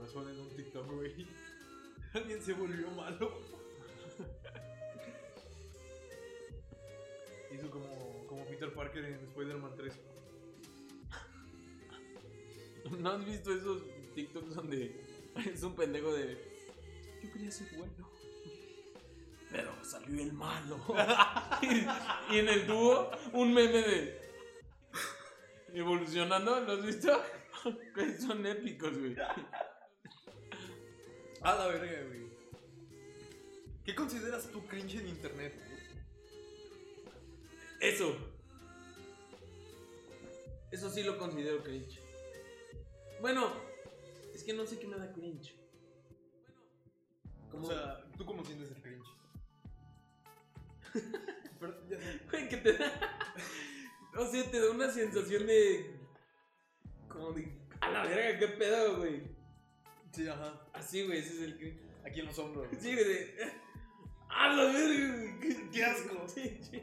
corazón en un TikTok, güey. Alguien se volvió malo. Hizo como, como Peter Parker en Spider-Man 3. ¿No has visto esos TikToks donde es un pendejo de. Yo quería ser bueno. Pero salió el malo. y, en el dúo, un meme de. Evolucionando, ¿lo has visto? Son épicos, güey. A la verga, güey. ¿Qué consideras tú cringe en internet? Eso. Eso sí lo considero cringe. Bueno, es que no sé qué me da cringe. O sea, ¿tú cómo sientes el cringe? Güey, que te da. O sea, te da una sensación de. Como de. A la verga, qué pedo, güey. Sí, ajá. Así, güey, ese es el cringe. Aquí en los hombros. güey. Sí, güey, de. A la verga, güey. Qué, asco. Sí, sí.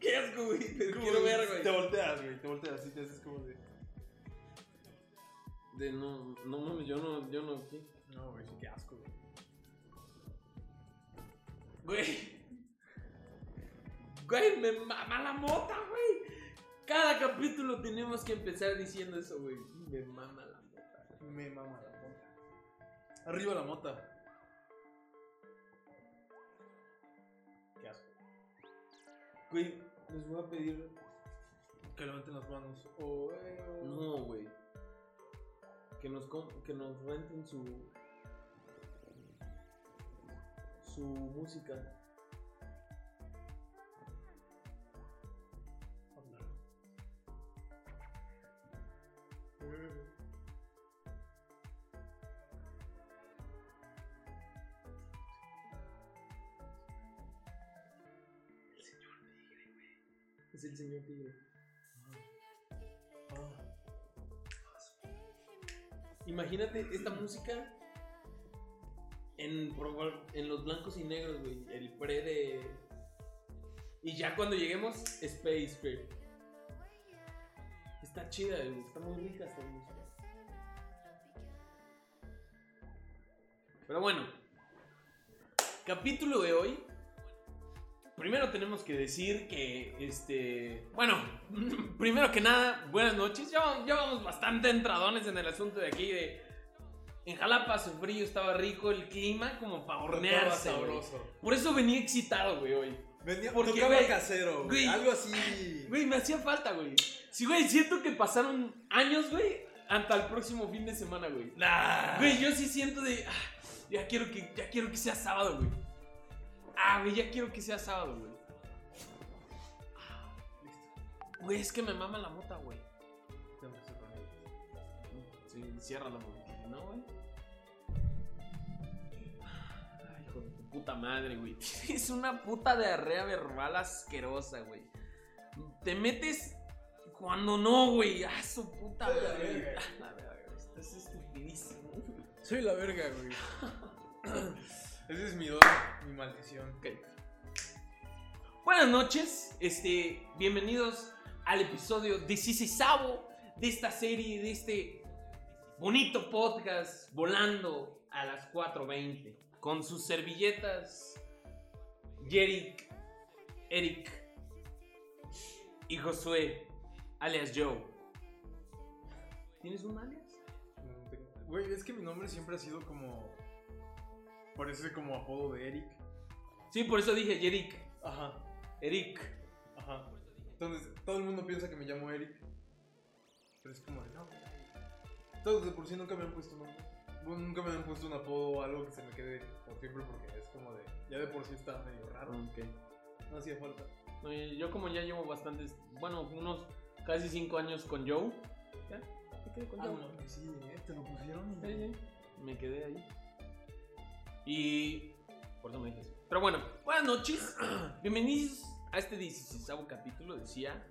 Qué asco, güey. Te Como quiero ver, güey. Te volteas, güey. Te volteas y te haces como de. De no, no mames, yo no, yo no, ¿qué? No, güey, sí, qué asco, güey. Güey. Güey, me mama la mota, güey. Cada capítulo tenemos que empezar diciendo eso, güey. Me mama la mota. Me mama la mota. Arriba la mota. Qué asco. Güey, les voy a pedir. Que levanten las manos. Oh, eh, oh. No, güey. Que nos, com- que nos renten su. Su música. Es el señor Tigre. Imagínate esta música en, en los blancos y negros, güey. El pre de. Y ya cuando lleguemos, Space, güey. Está chida, güey. Está muy rica esta música. Pero bueno, capítulo de hoy. Primero tenemos que decir que, este, bueno, primero que nada, buenas noches. Ya, ya vamos bastante entradones en el asunto de aquí de... En Jalapa su frío estaba rico, el clima como para hornearse. sabroso. Por eso venía excitado, güey, hoy. Venía, Porque, tocaba güey, casero, güey. güey. Algo así. Güey, me hacía falta, güey. Sí, güey, siento que pasaron años, güey, hasta el próximo fin de semana, güey. Nah. Güey, yo sí siento de. ah, ya quiero que, ya quiero que sea sábado, güey. Ah, güey, ya quiero que sea sábado, güey. Ah, Güey, es que me mama la mota, güey. Sí, ciérrala, porque no, güey. Ay, hijo de tu puta madre, güey. Es una puta diarrea verbal asquerosa, güey. Te metes cuando no, güey. Ah, su puta Soy la madre. verga. Ah, la verga. Estás estupidísimo. Soy la verga, güey. Ese es mi don, mi maldición. Ok. Buenas noches, este, bienvenidos al episodio 16 de esta serie, de este bonito podcast volando a las 4.20 con sus servilletas Yerick, Eric y Josué, alias Joe. ¿Tienes un alias? Güey, es que mi nombre siempre ha sido como. Parece como apodo de Eric. Sí, por eso dije Yerick, Ajá, Eric. ajá. Entonces, todo el mundo piensa que me llamo Eric. Pero es como de no. Todos de por sí nunca me han puesto nombre. Bueno, nunca me han puesto un apodo o algo que se me quede por siempre porque es como de. Ya de por sí está medio raro. Ok. No hacía falta. No, yo como ya llevo bastantes, bueno, unos casi cinco años con Joe. ¿Ya? Quedé con Ah, Joe. no, que sí, eh, te lo pusieron y. Sí, sí, Me quedé ahí. Y... Por eso me dije así. Pero bueno, buenas noches. Bienvenidos a este 16 capítulo, decía.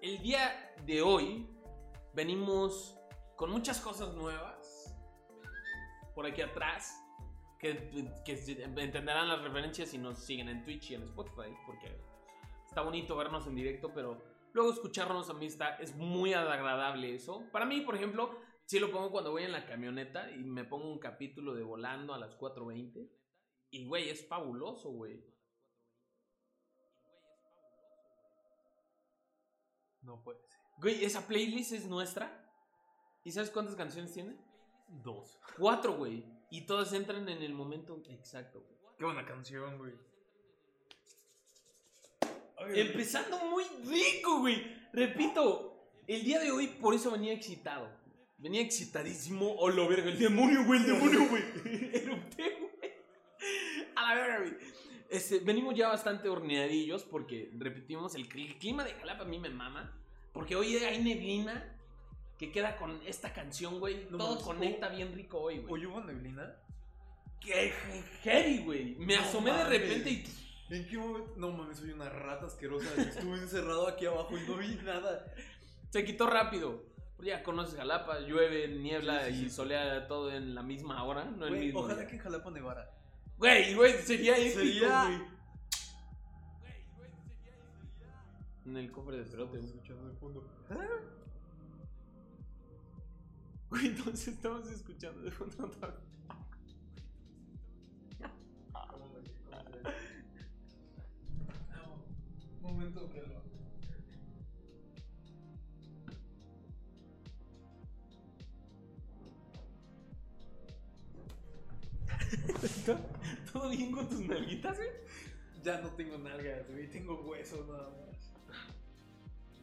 El día de hoy venimos con muchas cosas nuevas. Por aquí atrás. Que, que entenderán las referencias si nos siguen en Twitch y en Spotify. Porque está bonito vernos en directo, pero luego escucharnos a mí está, es muy agradable eso. Para mí, por ejemplo, Sí lo pongo cuando voy en la camioneta y me pongo un capítulo de volando a las 4.20. Y, güey, es fabuloso, güey. No puede ser. Güey, esa playlist es nuestra. ¿Y sabes cuántas canciones tiene? Dos. Cuatro, güey. Y todas entran en el momento exacto, güey. Qué buena canción, güey. Empezando muy rico, güey. Repito, el día de hoy por eso venía excitado. Venía excitadísimo. Oh, lo verga, el demonio, güey, el demonio, güey. Erupté, güey. A la verga, güey. Este, venimos ya bastante horneadillos porque, repetimos, el, cli- el clima de Jalapa a mí me mama. Porque hoy hay neblina que queda con esta canción, güey. No Todo conecta bien rico hoy, güey. ¿Hoy hubo neblina? Qué heavy, güey. Me asomé de repente y... ¿En qué momento? No mames, soy una rata asquerosa. Estuve encerrado aquí abajo y no vi nada. Se quitó rápido. Ya conoces Jalapa, llueve, niebla Sí, sí, y solea todo en la misma hora, no el mismo ojalá día. que en Jalapa nevara. Güey, güey, sería épico, Sería- güey. En el cofre de güey. escuchando de fondo. Güey, entonces estamos escuchando de fondo vez. Un momento que lo. ¿Todo bien con tus nalguitas, güey? Ya no tengo nalgas, güey. Tengo huesos nada más.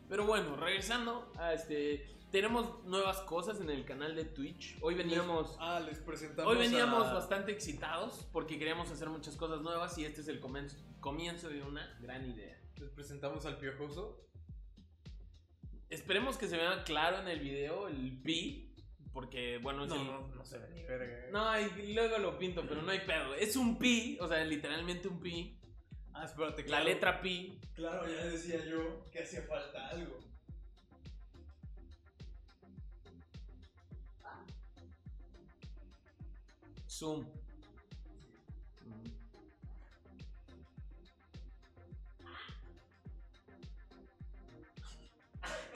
Pero bueno, regresando a este... Tenemos nuevas cosas en el canal de Twitch. Hoy veníamos... Ah, les presentamos. Hoy veníamos a- bastante excitados porque queríamos hacer muchas cosas nuevas y este es el comienzo, comienzo de una gran idea. Les presentamos al piojoso. Esperemos que se vea claro en el video el pi, porque bueno, es No, el- no, no se ve ni verga. No, y luego lo pinto, pero no hay pedo. Es un pi, o sea, literalmente un pi. Ah, espérate, La claro. letra pi. Claro, ya decía yo que hacía falta algo. Zoom.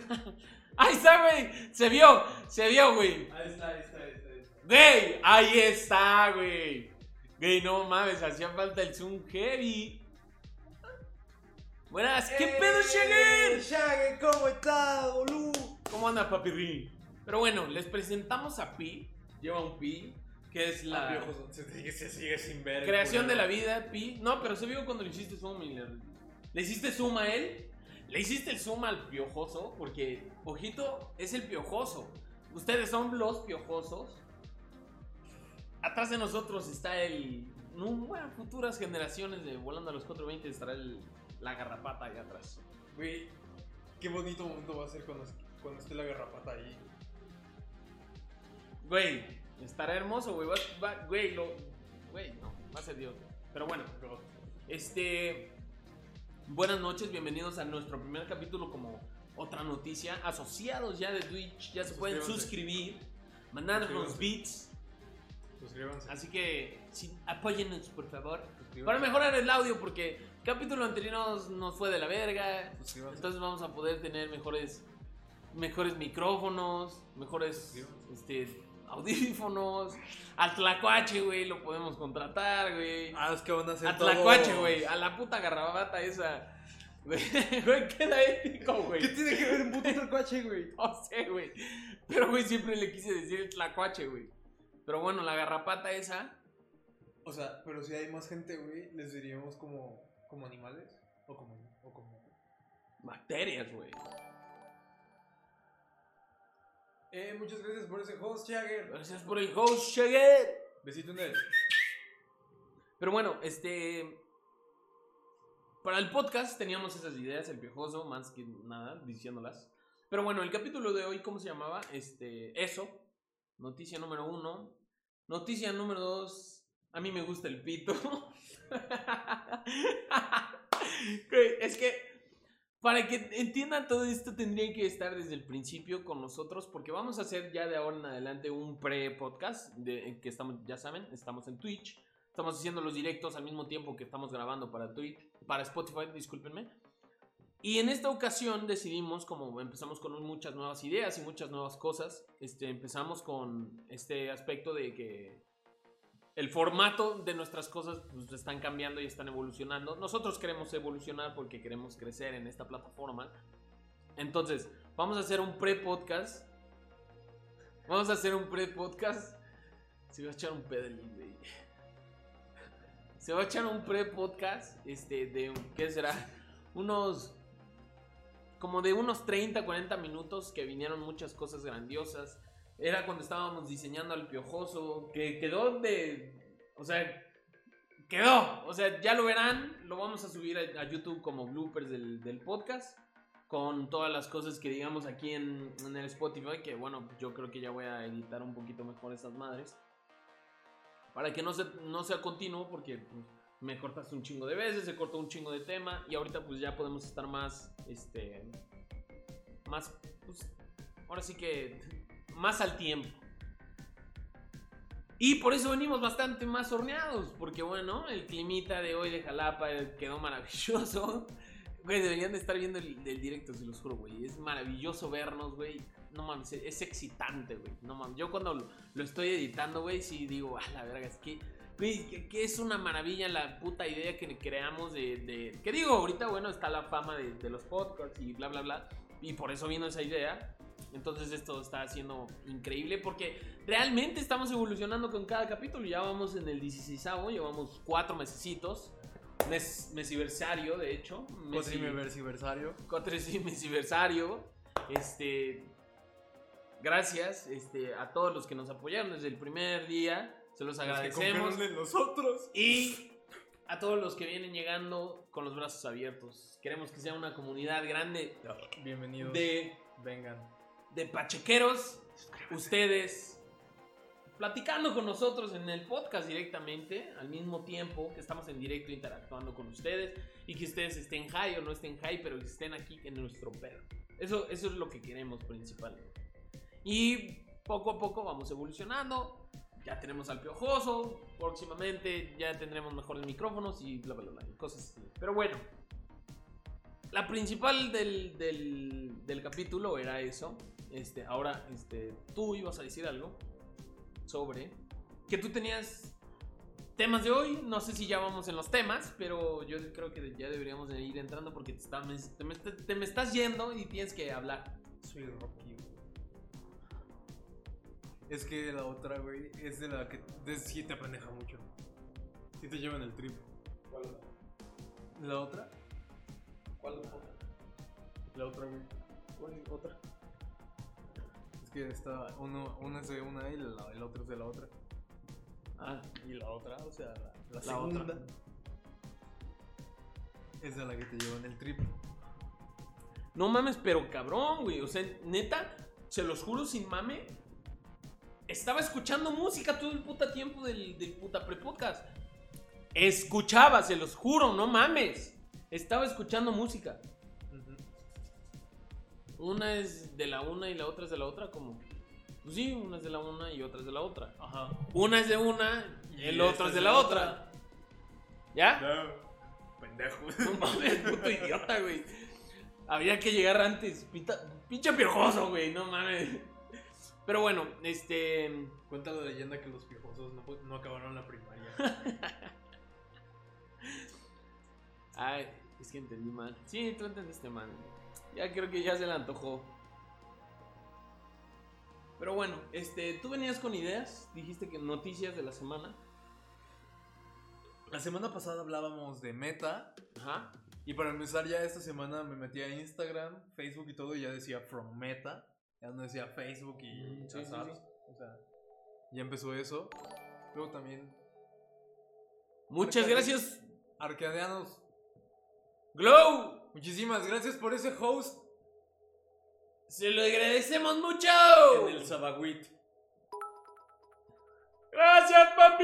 Ahí está, güey. Se vio, se vio, güey. Ahí está, ahí está, ahí está. Güey, ahí está, güey. Güey, no mames, hacía falta el zoom heavy. Buenas, ¿qué pedo, Shaggy? Shaggy, ¿cómo estás, boludo? ¿Cómo anda, papi Pero bueno, les presentamos a Pi. Lleva un Pi, que es la Ah, se, sigue- se sigue sin ver. creación de la vida, Pi. No, pero se vio cuando le hiciste zoom y le, le hiciste zoom a él. Le hiciste el zoom al piojoso, porque Ojito es el piojoso. Ustedes son los piojosos. Atrás de nosotros está el. No, bueno, futuras generaciones de Volando a los 420 estará el, la garrapata allá atrás. Güey, qué bonito momento va a ser cuando, cuando esté la garrapata ahí. Güey, estará hermoso, güey. Va- va- Güey, lo. Güey, no, va a ser Dios. Pero bueno, este. Buenas noches, bienvenidos a nuestro primer capítulo como otra noticia. Asociados ya de Twitch, ya se pueden suscribir, mandarnos beats. Suscríbanse. Así que sí, apóyennos, por favor. Para mejorar el audio, porque el capítulo anterior nos, nos fue de la verga. suscríbanse. Entonces vamos a poder tener mejores mejores micrófonos, mejores este, audífonos. Al Tlacuache, güey, lo podemos contratar, güey. Ah, es que van a hacer A todo- Tlacuache, güey. A la puta garrabata esa. Güey, queda épico, güey. ¿Qué tiene que ver un puto tlacuache, güey? No sé, güey. Pero, güey, siempre le quise decir el Tlacuache, güey. Pero bueno, la garrapata esa. O sea, pero si hay más gente, güey, les diríamos como, como animales. O como. O como... Bacterias, güey. Eh, muchas gracias por ese host, Jagger. Gracias por el host, Shaggy. Besito en él. Pero bueno, este. Para el podcast teníamos esas ideas, el piojoso, más que nada, diciéndolas. Pero bueno, el capítulo de hoy, ¿cómo se llamaba? Este. Eso. Noticia número uno. Noticia número dos. A mí me gusta el pito. Es que. Para que entiendan todo esto tendrían que estar desde el principio con nosotros porque vamos a hacer ya de ahora en adelante un pre-podcast que estamos, ya saben, estamos en Twitch. Estamos haciendo los directos al mismo tiempo que estamos grabando para Twitch, para Spotify, discúlpenme. Y en esta ocasión decidimos, como empezamos con muchas nuevas ideas y muchas nuevas cosas, este, empezamos con este aspecto de que el formato de nuestras cosas pues, están cambiando y están evolucionando. Nosotros queremos evolucionar porque queremos crecer en esta plataforma. Entonces, vamos a hacer un pre-podcast. Vamos a hacer un pre-podcast. Se va a echar un pedal, güey. Se va a echar un pre-podcast. Este, de. ¿Qué será? Unos. Como de unos 30, 40 minutos que vinieron muchas cosas grandiosas. Era cuando estábamos diseñando al piojoso. Que quedó de. O sea, quedó. O sea, ya lo verán. Lo vamos a subir a, a YouTube como bloopers del, del podcast con todas las cosas que digamos aquí en, en, el Spotify, que bueno, yo creo que ya voy a editar un poquito mejor estas madres. Para que no, se, no sea continuo, porque pues, me cortaste un chingo de veces, se cortó un chingo de tema, y ahorita pues ya podemos estar más, este, más, pues, ahora sí que, más al tiempo. Y por eso venimos bastante más horneados, porque bueno, el climita de hoy de Jalapa quedó maravilloso. Güey, deberían de estar viendo el, directo, se los juro, güey. Es maravilloso vernos, güey. No mames, es excitante, güey. No mames. Yo cuando lo, estoy editando, güey, sí digo, ah, la verga, es que, es una maravilla la puta idea que creamos de. de... Que digo, ahorita, bueno, está la fama de, de, los podcasts y bla, bla, bla. Y por eso vino esa idea. Entonces esto está siendo increíble porque realmente estamos evolucionando con cada capítulo. Ya vamos en el 16 llevamos cuatro mesecitos. Mes, mesiversario, de hecho. Cuatrimesiversario. Cuatrimesiversario. Este. Gracias este, a todos los que nos apoyaron desde el primer día. Se los agradecemos. Los que nosotros. Y a todos los que vienen llegando con los brazos abiertos. Queremos que sea una comunidad grande. Bienvenidos. De. Vengan. De pachequeros. Ustedes platicando con nosotros en el podcast directamente, al mismo tiempo que estamos en directo interactuando con ustedes y que ustedes estén high o no estén high, pero que estén aquí en nuestro perro. Eso, eso es lo que queremos principalmente. Y poco a poco vamos evolucionando. Ya tenemos al piojoso. Próximamente ya tendremos mejores micrófonos y bla, bla. bla cosas así. Pero bueno. La principal del, del, del capítulo era eso. Este, ahora, este, tú ibas a decir algo sobre que tú tenías temas de hoy. No sé si ya vamos en los temas, pero yo creo que ya deberíamos de ir entrando porque te, está, te, me, te, me, estás yendo y tienes que hablar. Soy Rocky. Es que la otra, güey, es de la que de, sí te apendeja mucho. Sí te llevan el trip. ¿Cuál? ¿La otra? ¿Cuál otra? La otra, güey. ¿Cuál otra? Es que está, uno, uno es de una y la, el otro es de la otra. Ah, y la otra, o sea, la, segunda otra. es de la que te llevan el trip. No mames, pero cabrón, güey. O sea, neta, se los juro sin mame. Estaba escuchando música todo el puta tiempo del, del puta prepodcast. Escuchaba, se los juro, no mames. Estaba escuchando música. Una es de la una y la otra es de la otra, como. Pues sí, una es de la una y otra es de la otra. Ajá. Una es de una y el Y otro esta es de la otra. ¿Ya? No. Pendejo. No mames, puto idiota, güey. Había que llegar antes. Pinta, pinche piojoso, güey, no mames. Pero bueno, este. Cuenta la leyenda que los piojosos no, no acabaron la primaria. Ay, es que entendí mal. Sí, tú entendiste mal. Ya creo que ya se le antojó. Pero bueno, este, tú venías con ideas, dijiste que noticias de la semana. La semana pasada hablábamos de meta. Ajá. Y para empezar ya esta semana me metí a Instagram, Facebook y todo y ya decía from meta. Ya no decía Facebook y Mm, sí, sí. O sea, ya empezó eso. Luego también Muchas Arcade- gracias, Arcadeanos. Glow. Muchísimas gracias por ese host Se lo agradecemos mucho. en el Sabagüit. Gracias, papi.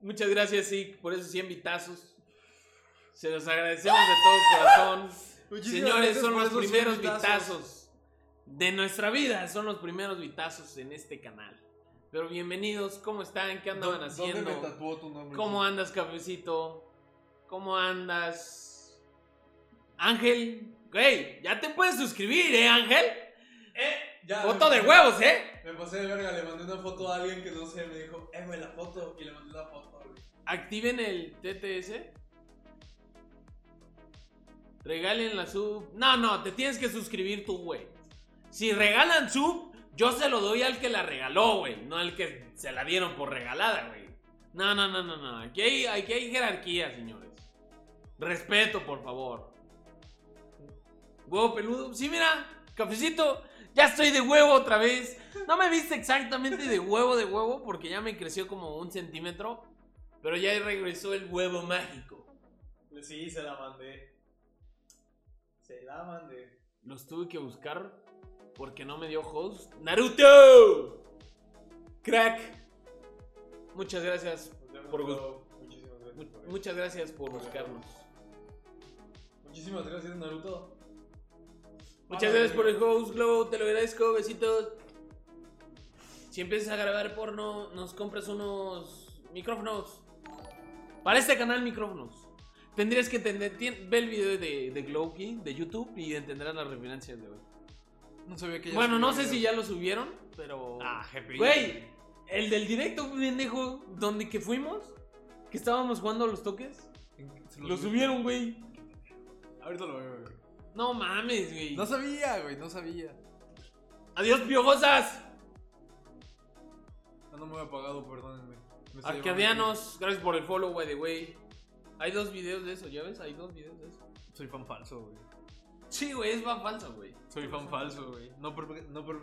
Muchas gracias, sí, por esos 100 vitazos. Se los agradecemos de todo corazón. Muchísimas Señores, son los primeros 100 vitazos de nuestra vida. Son los primeros vitazos en este canal. Pero bienvenidos, ¿cómo están? ¿Qué andaban ¿Dó- haciendo? ¿Dónde me tatuó tu nombre? ¿Cómo andas, cafecito? ¿Cómo andas? Ángel, güey, ya te puedes suscribir, ¿eh, Ángel? Eh, ya. Foto de huevos, ¿eh? Me pasé de verga, le mandé una foto a alguien que no sé, me dijo, eh, güey, la foto. Y le mandé la foto, güey. Activen el TTS. Regalen la sub. No, no, te tienes que suscribir tú, güey. Si regalan sub, yo se lo doy al que la regaló, güey. No al que se la dieron por regalada, güey. No, no, no, no, no. Aquí hay, aquí hay jerarquía, señores. Respeto, por favor. Huevo peludo. Sí, mira, cafecito. Ya estoy de huevo otra vez. No me viste exactamente de huevo de huevo porque ya me creció como un centímetro. Pero ya regresó el huevo mágico. Sí, se la mandé. Se la mandé. Los tuve que buscar porque no me dio host. ¡Naruto! Crack. Muchas gracias. Por. Muchísimas gracias. Por muchas gracias por buscarnos. Muchísimas gracias, Naruto. Muchas gracias por el host, Globo. Te lo agradezco. Besitos. Si empiezas a grabar porno, nos compras unos micrófonos. Para este canal, micrófonos. Tendrías que entender. ve el video de, de Glowkey de YouTube y entenderás las referencias de hoy. No sabía que Bueno, no sé si ya lo subieron, pero. Ah, GPI. Güey, el del directo, pendejo, donde que fuimos, que estábamos jugando a los toques, lo subieron, güey. Ahorita lo veo, güey. No mames, güey. No sabía, güey, no sabía. Adiós, piojosas. No me había pagado, perdónenme. Arcadianos, gracias por el follow, by the way. Hay dos videos de eso, ¿ya ves? Hay dos videos de eso. Soy fan falso, güey. Sí, güey, es fan falso, güey. Soy fan falso, güey. No, per- no, per-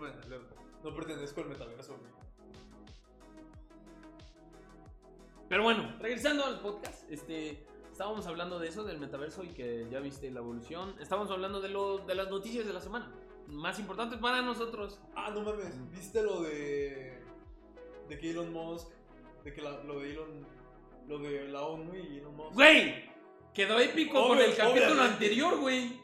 no pertenezco al metaverso, güey. Pero bueno, regresando al podcast, este, estábamos hablando de eso, del metaverso y que ya viste la evolución. Estábamos hablando de, lo, de las noticias de la semana, más importantes para nosotros. Ah, no mames. ¿Viste lo de. de que Elon Musk. de que la- lo de Elon. lo de la ONU y Elon Musk. Güey, quedó épico con Obvio, el capítulo anterior, güey.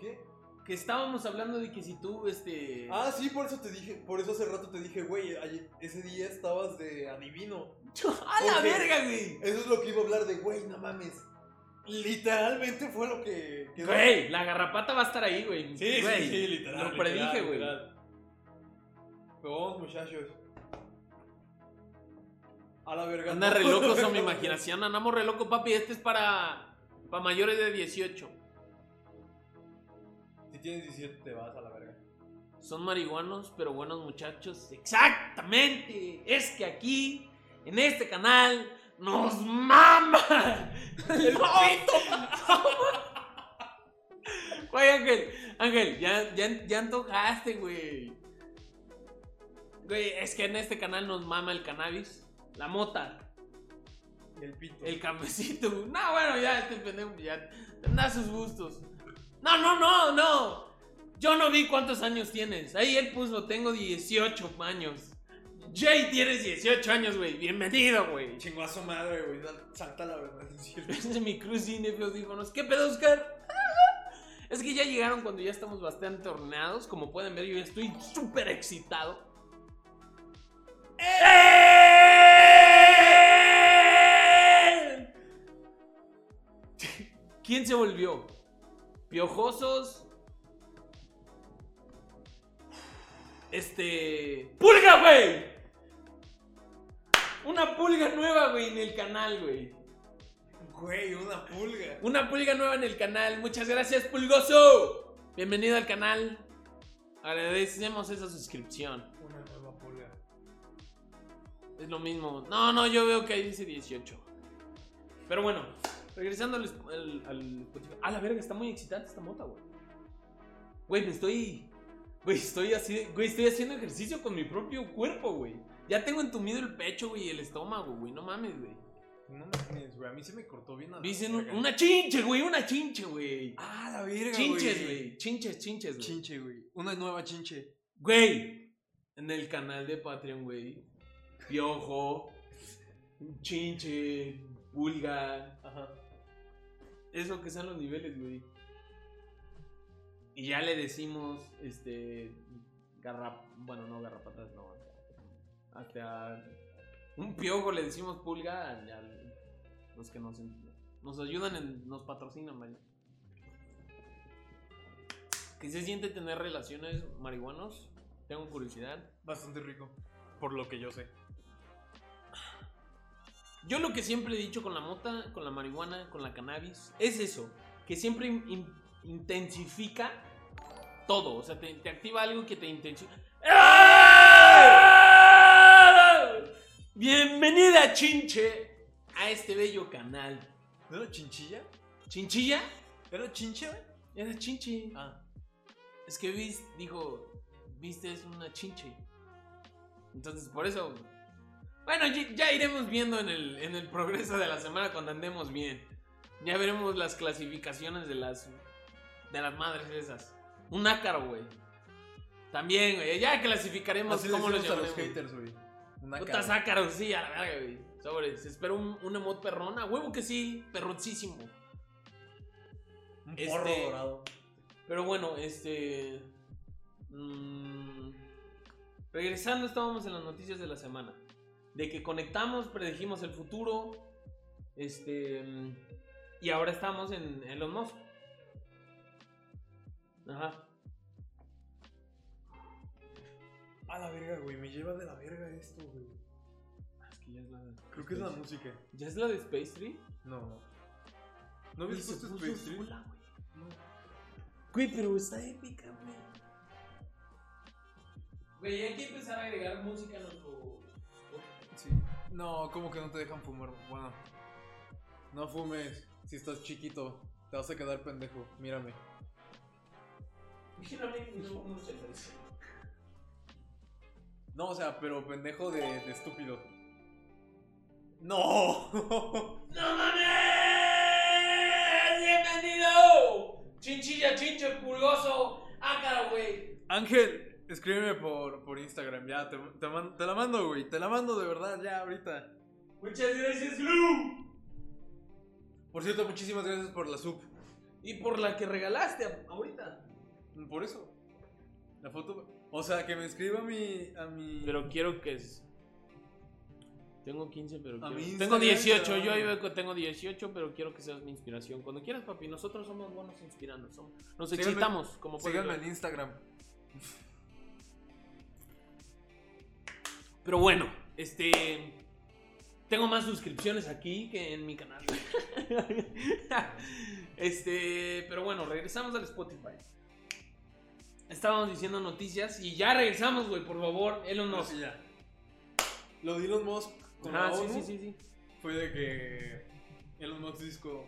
¿Qué? Que estábamos hablando de que si tú, este... Ah, sí, por eso te dije. Por eso hace rato te dije, güey, ese día estabas de adivino. ¡A la porque- verga, güey! Eso es lo que iba a hablar de, güey, no mames. Literalmente fue lo que. quedó. Güey, la garrapata va a estar ahí, güey. Sí, sí, Güey, sí, literal. Lo predije, literal, güey. literal. Pero vamos, muchachos. A la verga. Anda re loco son mi imaginación. Andamos re loco, papi. Este es para, para mayores de 18. Si tienes 17, te vas a la verga. Son marihuanos, pero buenos muchachos. Exactamente. Es que aquí, en este canal, nos mama el pito. Güey, Ángel, Ángel, ya, ya, ya antojaste, güey. Güey, es que en este canal nos mama el cannabis, la mota, El pito. el cafecito. No, bueno, ya este pendejo ya tendrá sus gustos. No, no, no, no. Yo no vi cuántos años tienes. Ahí él puso, tengo 18 años. Jay, tienes 18 años, güey. Bienvenido, güey. Chingó a su madre, güey. Salta la verdad. es cierto. Ese es mi cruz sin audífonos. ¿Qué pedo, Oscar? Es que ya llegaron cuando ya estamos bastante horneados. Como pueden ver, yo ya estoy súper excitado. ¡Eh! ¿Quién se volvió? ¿Piojosos? Este. ¡Pulga, güey! Una pulga nueva, güey, en el canal, güey. Güey, una pulga. Una pulga nueva en el canal. Muchas gracias, Pulgoso. Bienvenido al canal. Agradecemos esa suscripción. Una nueva pulga. Es lo mismo. No, no, yo veo que ahí dice 18. Pero bueno, regresando al, al, al- A la verga, está muy excitante esta mota, güey. Güey, me estoy. Güey, estoy así. Güey, estoy haciendo ejercicio con mi propio cuerpo, güey. Ya tengo entumido el pecho, güey, y el estómago, güey. No mames, güey. No mames, güey. A mí se me cortó bien a la Dicen un- verga. una chinche, güey, una chinche, güey. Ah, la verga, Chinches, güey. Chinches, chinches, güey. Chinche, güey. Una nueva chinche. Güey, en el canal de Patreon, güey. Piojo, chinche, pulga. Ajá. Eso que son los niveles, güey. Y ya le decimos, este. Garrap. Bueno, no, garrapatas, no. Hasta. Un piojo le decimos pulga. Ya, los que nos, nos ayudan, en- nos patrocinan, vaya. ¿Qué se siente tener relaciones marihuanos? Tengo curiosidad. Bastante rico. Por lo que yo sé. Yo lo que siempre he dicho con la mota, con la marihuana, con la cannabis, es eso, que siempre in- in- intensifica todo, o sea, te, te activa algo que te intensifica. Bienvenida, Chinche, a este bello canal. ¿No era chinchilla? ¿Chinchilla? ¿Era chincha? Era Chinche. Ah. Es que vis, dijo, viste, es una Chinche. Entonces, por eso. Bueno, ya, iremos viendo en el, en el progreso de la semana cuando andemos bien. Ya veremos las clasificaciones de las. de las madres esas. Un ácaro, güey. También, güey. Ya clasificaremos Así cómo los a los haters, güey. Una Putas cara. ácaros, sí, a la verga, güey. Sobres. Espero un, un emot perrona. Huevo que sí, perroncísimo. Un este- porro dorado. Pero bueno, este. mm, regresando, estábamos en las noticias de la semana. De que conectamos, predijimos el futuro. Este. Y ahora estamos en Elon Musk. Ajá. A la verga, güey. Me lleva de la verga esto, güey. Ah, Es que ya es la. Creo que es la música. ¿Ya es la de Space Tree? No. ¿No habías puesto Space Tree? sola, güey. No. Güey, pero está épica, güey. Güey, hay que empezar a agregar música a nuestro. Sí. No, como que no te dejan fumar. Bueno. No fumes. Si estás chiquito. Te vas a quedar pendejo. Mírame. No, o sea, pero pendejo de, de estúpido. ¡No! ¡No mames! ¡Bienvenido! Chinchilla, chincho, pulgoso. Ácara, güey. Ángel, escríbeme por, por Instagram. Ya, te, te, man- te la mando, güey. Te la mando de verdad, ya, ahorita. Muchas gracias, Lu. Por cierto, muchísimas gracias por la sub. Y por la que regalaste ahorita. Por eso. La foto. O sea, que me escriba a mi. A mi... Pero quiero que es. Tengo 15, pero quiero... Tengo Instagram, 18, cabrón. yo con- tengo 18, pero quiero que seas mi inspiración. Cuando quieras, papi, nosotros somos buenos inspirando. somos- Nos Síganme- excitamos, como puedes Síganme en Instagram. Pero bueno, este. Tengo más suscripciones aquí que en mi canal. este. Pero bueno, regresamos al Spotify. Estábamos diciendo noticias y ya regresamos, güey, por favor. Elon Musk. sí, ya. Lo de Elon Musk con Ah, la sí, ONU sí, sí, sí. fue de que Elon Musk dijo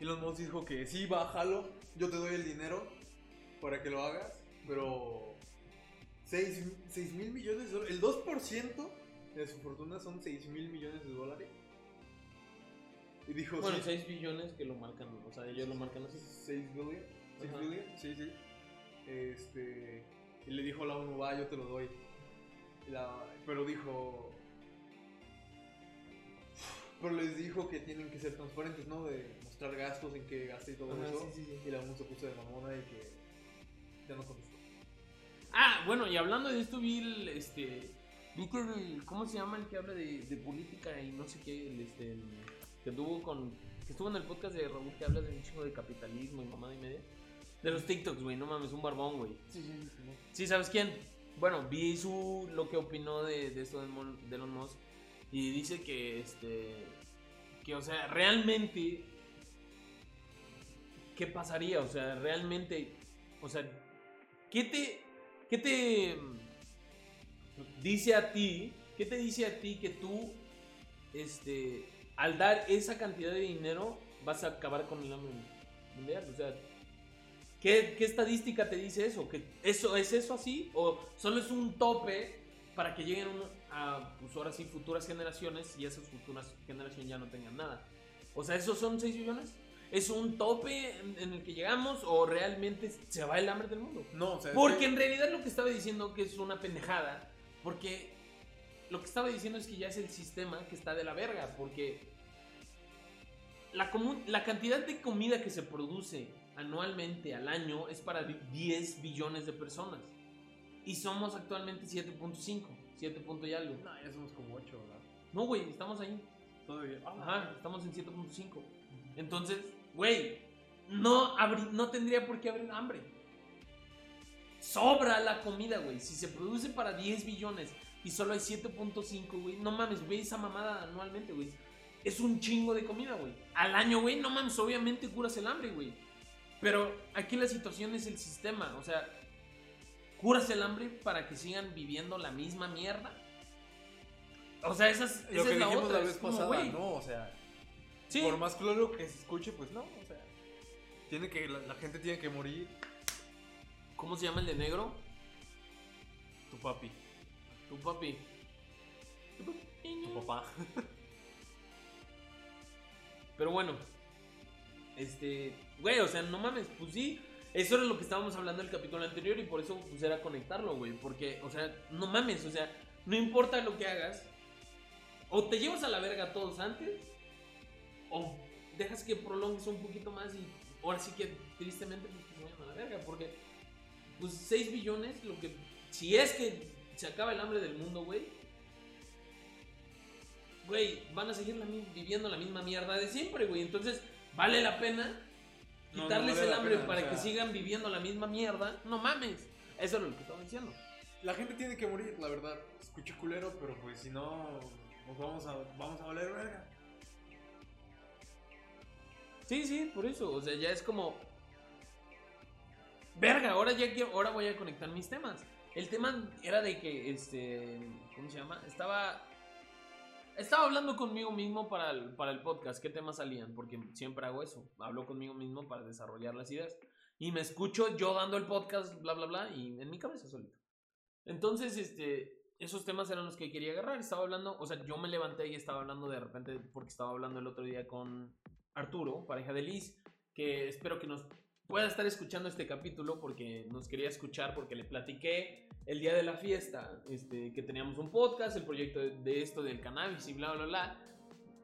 Elon Musk dijo que sí, bájalo, yo te doy el dinero para que lo hagas, pero 6, mil millones de dólares, el 2% de su fortuna son 6 mil millones de dólares. Y dijo, Bueno, sí, 6 billones que lo marcan, o sea, ellos lo marcan así. 6 billion, 6 Ajá. billion, sí, sí. Este, y le dijo a la ONU, va, yo te lo doy. La- pero dijo, pero les dijo que tienen que ser transparentes, ¿no? De mostrar gastos, en qué gasta y todo Ajá, eso. sí, sí, sí. Y la ONU se puso de mamona y que ya no contestó. Ah, bueno, y hablando de esto, vi el, este. Vi que el- ¿Cómo se llama el que habla de, de política y no sé qué? El, este. el- que tuvo con. Que estuvo en el podcast de Raúl que habla de un chingo de capitalismo y mamada y media. De los TikToks, güey, no mames, un barbón, güey. Sí, sí, sí. Sí, ¿sabes quién? Bueno, vi su lo que opinó de, de esto de, Mon- de Elon Musk y dice que este que o sea, realmente ¿qué pasaría? O sea, realmente o sea, ¿qué te qué te dice a ti? ¿Qué te dice a ti que tú este al dar esa cantidad de dinero vas a acabar con el hambre mundial? O sea, ¿Qué, qué estadística te dice eso? ¿Que eso ¿Es eso así? ¿O solo es un tope para que lleguen a, pues ahora sí, futuras generaciones y esas futuras generaciones ya no tengan nada? O sea, ¿esos son 6 billones? ¿Es un tope en, en el que llegamos o realmente se va el hambre del mundo? No, o sea, Porque que- en realidad lo que estaba diciendo que es una pendejada, porque lo que estaba diciendo es que ya es el sistema que está de la verga, porque la, la cantidad de comida que se produce anualmente al año es para 10 billones de personas. Y somos actualmente 7.5, 7 punto y algo. No, ya somos como 8, ¿verdad? No, güey, estamos ahí. Todavía. Ajá, estamos en 7.5. Entonces, güey, no, no tendría por qué haber hambre. Sobra la comida, güey. Si se produce para 10 billones y solo hay 7.5, güey. No mames, güey, esa mamada anualmente, güey. Es un chingo de comida, güey. Al año, güey, no mames, obviamente curas el hambre, güey. Pero aquí la situación es el sistema, o sea, curas el hambre para que sigan viviendo la misma mierda. O sea, esa es, esa Lo que es la otra. la es vez como, pasada, ¿no? O sea, Sí, por más claro que se escuche, pues no, o sea. Tiene que, la, la gente tiene que morir. ¿cómo se llama el de negro? Tu papi, Tu papi. tu papá. Pero bueno, este, güey, o sea, no mames, pues sí, eso era lo que estábamos hablando en el capítulo anterior y por eso pues era conectarlo, güey, porque, o sea, no mames, o sea, no importa lo que hagas, o te llevas a la verga todos antes, o dejas que prolongues un poquito más y ahora sí que tristemente pues se vayan a la verga, porque pues 6 billones, lo que, si es que se acaba el hambre del mundo, güey, güey, van a seguir viviendo la misma mierda de siempre, güey. Entonces, ¿vale la pena No, no quitarles vale el hambre pena, para o sea- que sigan viviendo la misma mierda? No mames. Eso es lo que estaba diciendo. La gente tiene que morir, la verdad. Escucho culero, pero pues si no, nos vamos a, vamos a valer verga. Sí, sí, por eso. O sea, ya es como. Verga, ahora ya quiero, ahora voy a conectar mis temas. El tema era de que, este, ¿cómo se llama? Estaba, estaba hablando conmigo mismo para el, para el podcast. ¿Qué temas salían? Porque siempre hago eso. Hablo conmigo mismo para desarrollar las ideas. Y me escucho yo dando el podcast, bla, bla, bla, y en mi cabeza solito. Entonces, este, esos temas eran los que quería agarrar. Estaba hablando, o sea, yo me levanté y estaba hablando de repente, porque estaba hablando el otro día con Arturo, pareja de Liz, que espero que nos pueda estar escuchando este capítulo porque nos quería escuchar porque le platiqué el día de la fiesta, este, que teníamos un podcast, el proyecto de, de esto del cannabis y bla, bla, bla.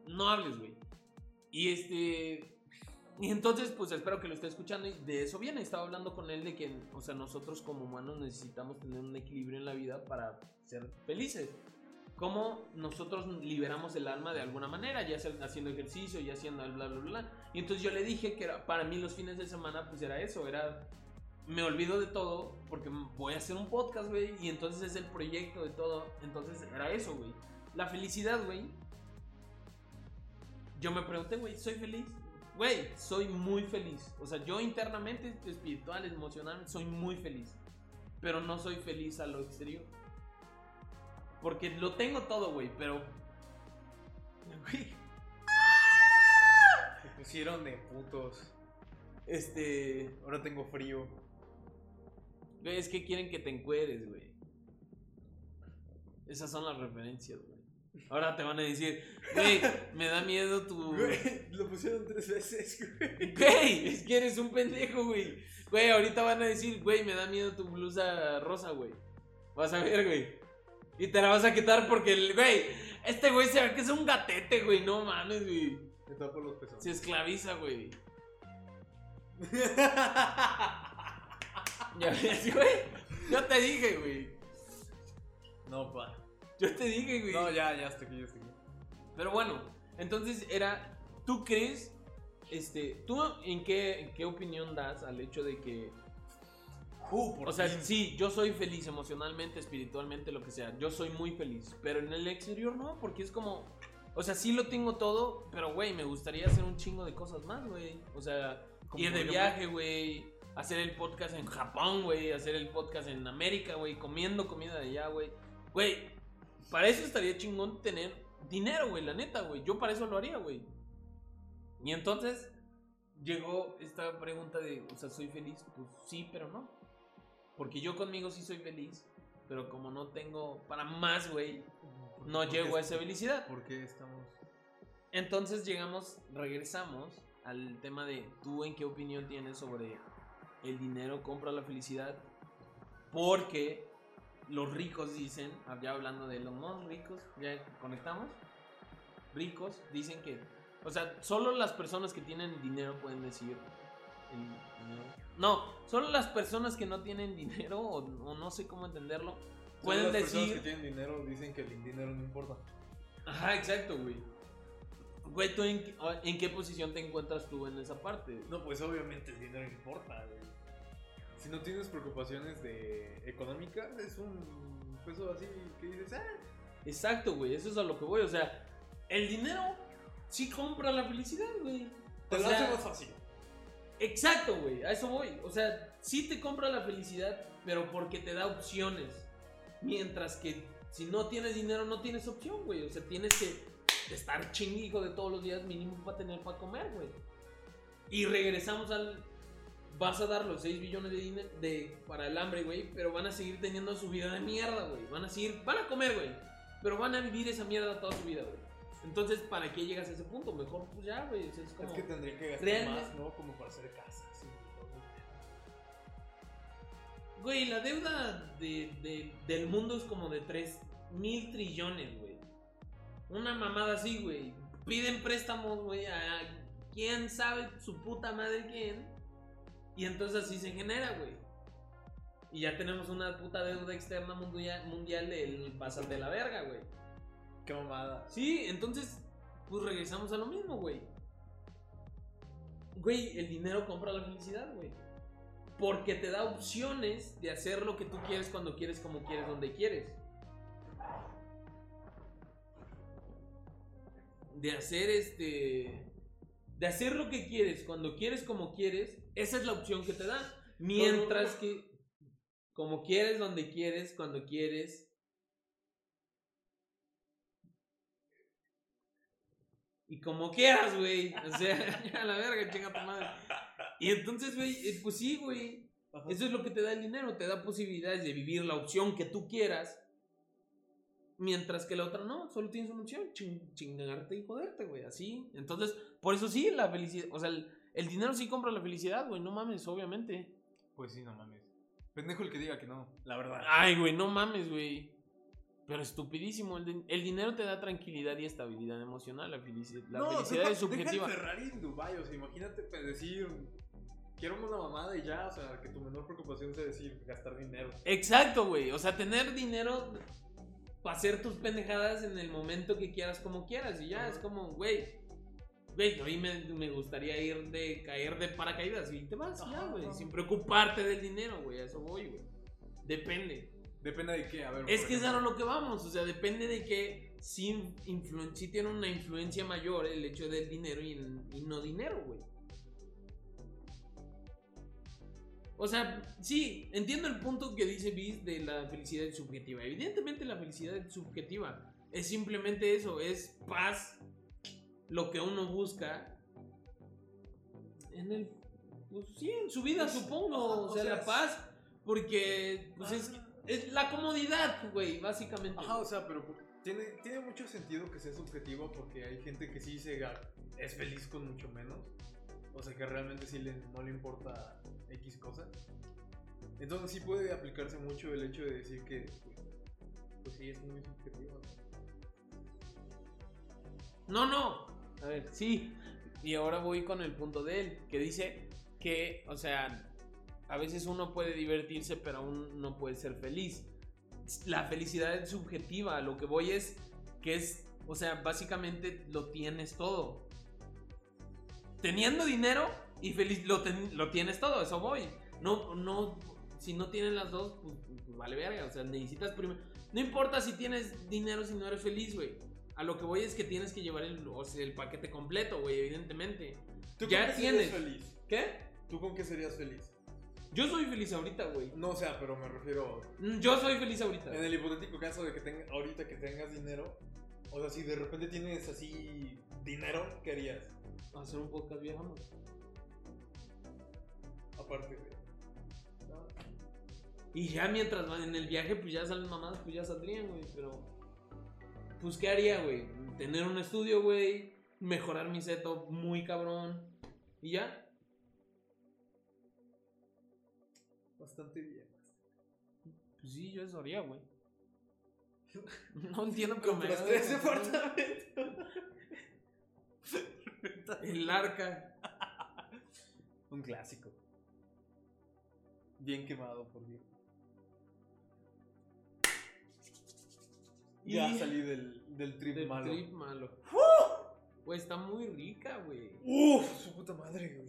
No hables, güey. Y este... Y entonces, pues espero que lo esté escuchando y de eso viene. Estaba hablando con él de que, o sea, nosotros como humanos necesitamos tener un equilibrio en la vida para ser felices. Cómo nosotros liberamos el alma de alguna manera, ya sea haciendo ejercicio, ya haciendo bla, bla, bla. Y entonces yo le dije que era, para mí los fines de semana, pues era eso, era... Me olvido de todo porque voy a hacer un podcast, güey, y entonces es el proyecto de todo. Entonces era eso, güey. La felicidad, güey. Yo me pregunté, güey, ¿soy feliz? Güey, soy muy feliz. O sea, yo internamente, espiritual, emocionalmente, soy muy feliz. Pero no soy feliz a lo exterior. Porque lo tengo todo, güey, pero... Güey, Se pusieron de putos. este... Ahora tengo frío. Güey, es que quieren que te encueres, güey. Esas son las referencias, güey. Ahora te van a decir, güey, me da miedo tu... Güey, lo pusieron tres veces, güey. Güey, es que eres un pendejo, güey. Güey, ahorita van a decir, güey, me da miedo tu blusa rosa, güey. Vas a ver, güey. Y te la vas a quitar porque, el, güey, este güey se ve que es un gatete, güey. No mames, güey. Me tapo los pezones. Se esclaviza, güey. Ya ves, güey. Yo te dije, güey. no, pa. Yo te dije, güey. No, ya, ya estoy aquí, ya estoy aquí. Pero bueno, entonces era, ¿tú crees, este, tú en qué, en qué opinión das al hecho de que, Por o sea, fin. sí, yo soy feliz emocionalmente, espiritualmente, lo que sea, yo soy muy feliz, pero en el exterior no, porque es como, o sea, sí lo tengo todo, pero güey, me gustaría hacer un chingo de cosas más, güey, o sea, ir de viaje, güey, hacer el podcast en Japón, güey, hacer el podcast en América, güey, comiendo comida de allá, güey, güey, para eso estaría chingón tener dinero, güey, la neta, güey. Yo para eso lo haría, güey. Y entonces llegó esta pregunta de, o sea, ¿soy feliz? Pues sí, pero no. Porque yo conmigo sí soy feliz, pero como no tengo para más, güey, no ¿Por qué llego a es- esa felicidad. ¿Por qué estamos? Entonces llegamos, regresamos al tema de tú en qué opinión tienes sobre el dinero compra la felicidad. Porque los ricos dicen, ya hablando de los no ricos, ya conectamos. Ricos dicen que, o sea, solo las personas que tienen dinero pueden decir el dinero. No, solo las personas que no tienen dinero o, o no sé cómo entenderlo pueden las personas decir que tienen dinero dicen que el dinero no importa. Ajá, exacto, güey. Güey, ¿tú en, qué- en qué posición te encuentras tú en esa parte? No, pues obviamente el dinero importa, güey. Si no tienes preocupaciones de económicas, es un peso así que dices, ah, Exacto, güey, eso es a lo que voy. O sea, el dinero sí compra la felicidad, güey. te O lo sea, hace más fácil. Exacto, güey, a eso voy. O sea, sí te compra la felicidad, pero porque te da opciones. Mientras que si no tienes dinero, no tienes opción, güey. O sea, tienes que estar chinguijo de todos los días mínimo para tener para comer, güey. Y regresamos al... Vas a dar los 6 billones de dinero de, para el hambre, güey, pero van a seguir teniendo su vida de mierda, güey. Van a seguir... Van a comer, güey. Pero van a vivir esa mierda toda su vida, güey. Entonces, ¿para qué llegas a ese punto? Mejor, pues ya, güey. o sea, es como... Es que tendría que gastar Realmente- más, ¿no? Como para hacer todo. Güey, la deuda de, de- del mundo es como de 3 mil trillones, güey. Una mamada así, güey. Piden préstamos, güey, a quién sabe su puta madre quién. Y entonces así se genera, güey. Y ya tenemos una puta deuda externa mundial, mundial del pasar de la verga, güey. Qué mamada. Sí, entonces, pues regresamos a lo mismo, güey. Güey, el dinero compra la felicidad, güey. Porque te da opciones de hacer lo que tú quieres cuando quieres, como quieres, donde quieres. De hacer este. De hacer lo que quieres, cuando quieres, como quieres. Esa es la opción que te da. Mientras que. Como quieres, donde quieres, cuando quieres. Y como quieras, güey. O sea, ya la verga, chinga tu madre. Y entonces, güey, eh, pues sí, güey. Eso es lo que te da el dinero. Te da posibilidades de vivir la opción que tú quieras. Mientras que la otra no, solo tienes una opción, chin- chingarte y joderte, güey, así. Entonces, por eso sí, la felicidad, o sea, el, el dinero sí compra la felicidad, güey, no mames, obviamente. Pues sí, no mames. Pendejo el que diga que no, la verdad. Ay, güey, no mames, güey. Pero estupidísimo, el, el dinero te da tranquilidad y estabilidad emocional, la, felici- la No, felicidad deja- es subjetiva. Deja el Ferrari en Dubai, o sea, imagínate pues, decir, quiero una mamada y ya, o sea, que tu menor preocupación sea decir, gastar dinero. Exacto, güey, o sea, tener dinero para hacer tus pendejadas en el momento que quieras, como quieras, y ya, Ajá. es como, güey. Güey, a mí me, me gustaría ir de caer de paracaídas y te vas, y ya, Ajá, güey, ajá. sin preocuparte del dinero, güey, a eso voy, güey. Depende. Depende de qué, a ver. Es que es a lo que vamos, o sea, depende de que influ- sí tiene una influencia mayor el hecho del dinero y, y no dinero, güey. O sea, sí, entiendo el punto que dice Biz de la felicidad subjetiva. Evidentemente la felicidad es subjetiva. Es simplemente eso, es paz, lo que uno busca en el... Pues sí, en su vida Pues, supongo. o o sea, sea, la paz, porque pues es, es la comodidad, güey, básicamente. Ajá, o sea, pero por- tiene, tiene mucho sentido que sea subjetivo porque hay gente que sí se es feliz con mucho menos. O sea, que realmente sí le, no le importa X cosa. Entonces sí puede aplicarse mucho el hecho de decir que, pues, pues sí, es muy subjetivo. No, no. A ver, sí. Y ahora voy con el punto de él, que dice que, o sea, a veces uno puede divertirse, pero aún no puede ser feliz. La felicidad es subjetiva. Lo que voy es que es, o sea, básicamente lo tienes todo. Teniendo dinero y feliz, lo, ten- lo tienes todo, eso voy. No, no, si no tienes las dos, pues, pues vale verga. O sea, necesitas primero. No importa si tienes dinero si no eres feliz, güey. A lo que voy es que tienes que llevar el, o sea, el paquete completo, güey, evidentemente. ¿Tú Ya con qué tienes. serías feliz? ¿Qué? ¿Tú con qué serías feliz? Yo soy feliz ahorita, güey. No, o sea, pero me refiero Mm, Yo soy feliz ahorita. en el hipotético caso de que tenga, ahorita que tengas dinero. O sea, si de repente tienes así dinero, ¿qué harías? Hacer un podcast viajando. Aparte de... Y ya mientras van en el viaje, pues ya salen mamadas, pues ya saldrían, güey. Pero. Pues, ¿qué haría, güey? Tener un estudio, güey. Mejorar mi setup muy cabrón. Y ya. Bastante bien. Pues sí, yo eso haría, güey. No entiendo me ¿Compraste ese el concepto. apartamento? El arca. Un clásico. Bien quemado, por Dios. Ya salí del, del trip Del malo. trip malo. Güey, está muy rica, güey. Uf, su puta madre, güey.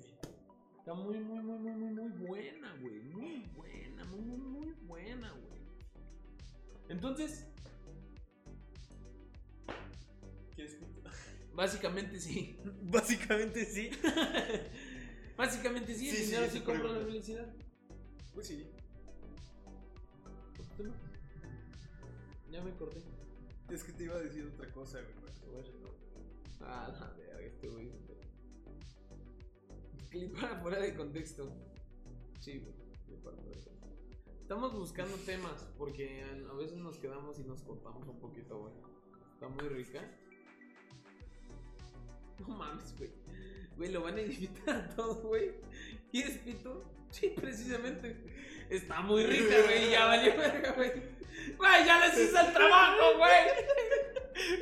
Está muy, muy, muy, muy, muy, muy buena, güey. Muy buena, muy, muy, muy buena, güey. Entonces, ¿Quieres básicamente sí. Básicamente sí. básicamente sí, el Sí, dinero sí, sí compra la felicidad. Pues sí. Ya me corté. Es que te iba a decir otra cosa, güey. Ah, la verga, este güey. Clip para fuera de contexto. Sí, güey. clip para fuera de contexto. Estamos buscando temas porque a veces nos quedamos y nos cortamos un poquito, güey. Está muy rica. No mames, güey. Güey, lo van a editar todo, güey. ¿Quieres pito? Sí, precisamente. Está muy rica, güey. Ya valió verga, güey. Güey, ya les hice el trabajo, güey.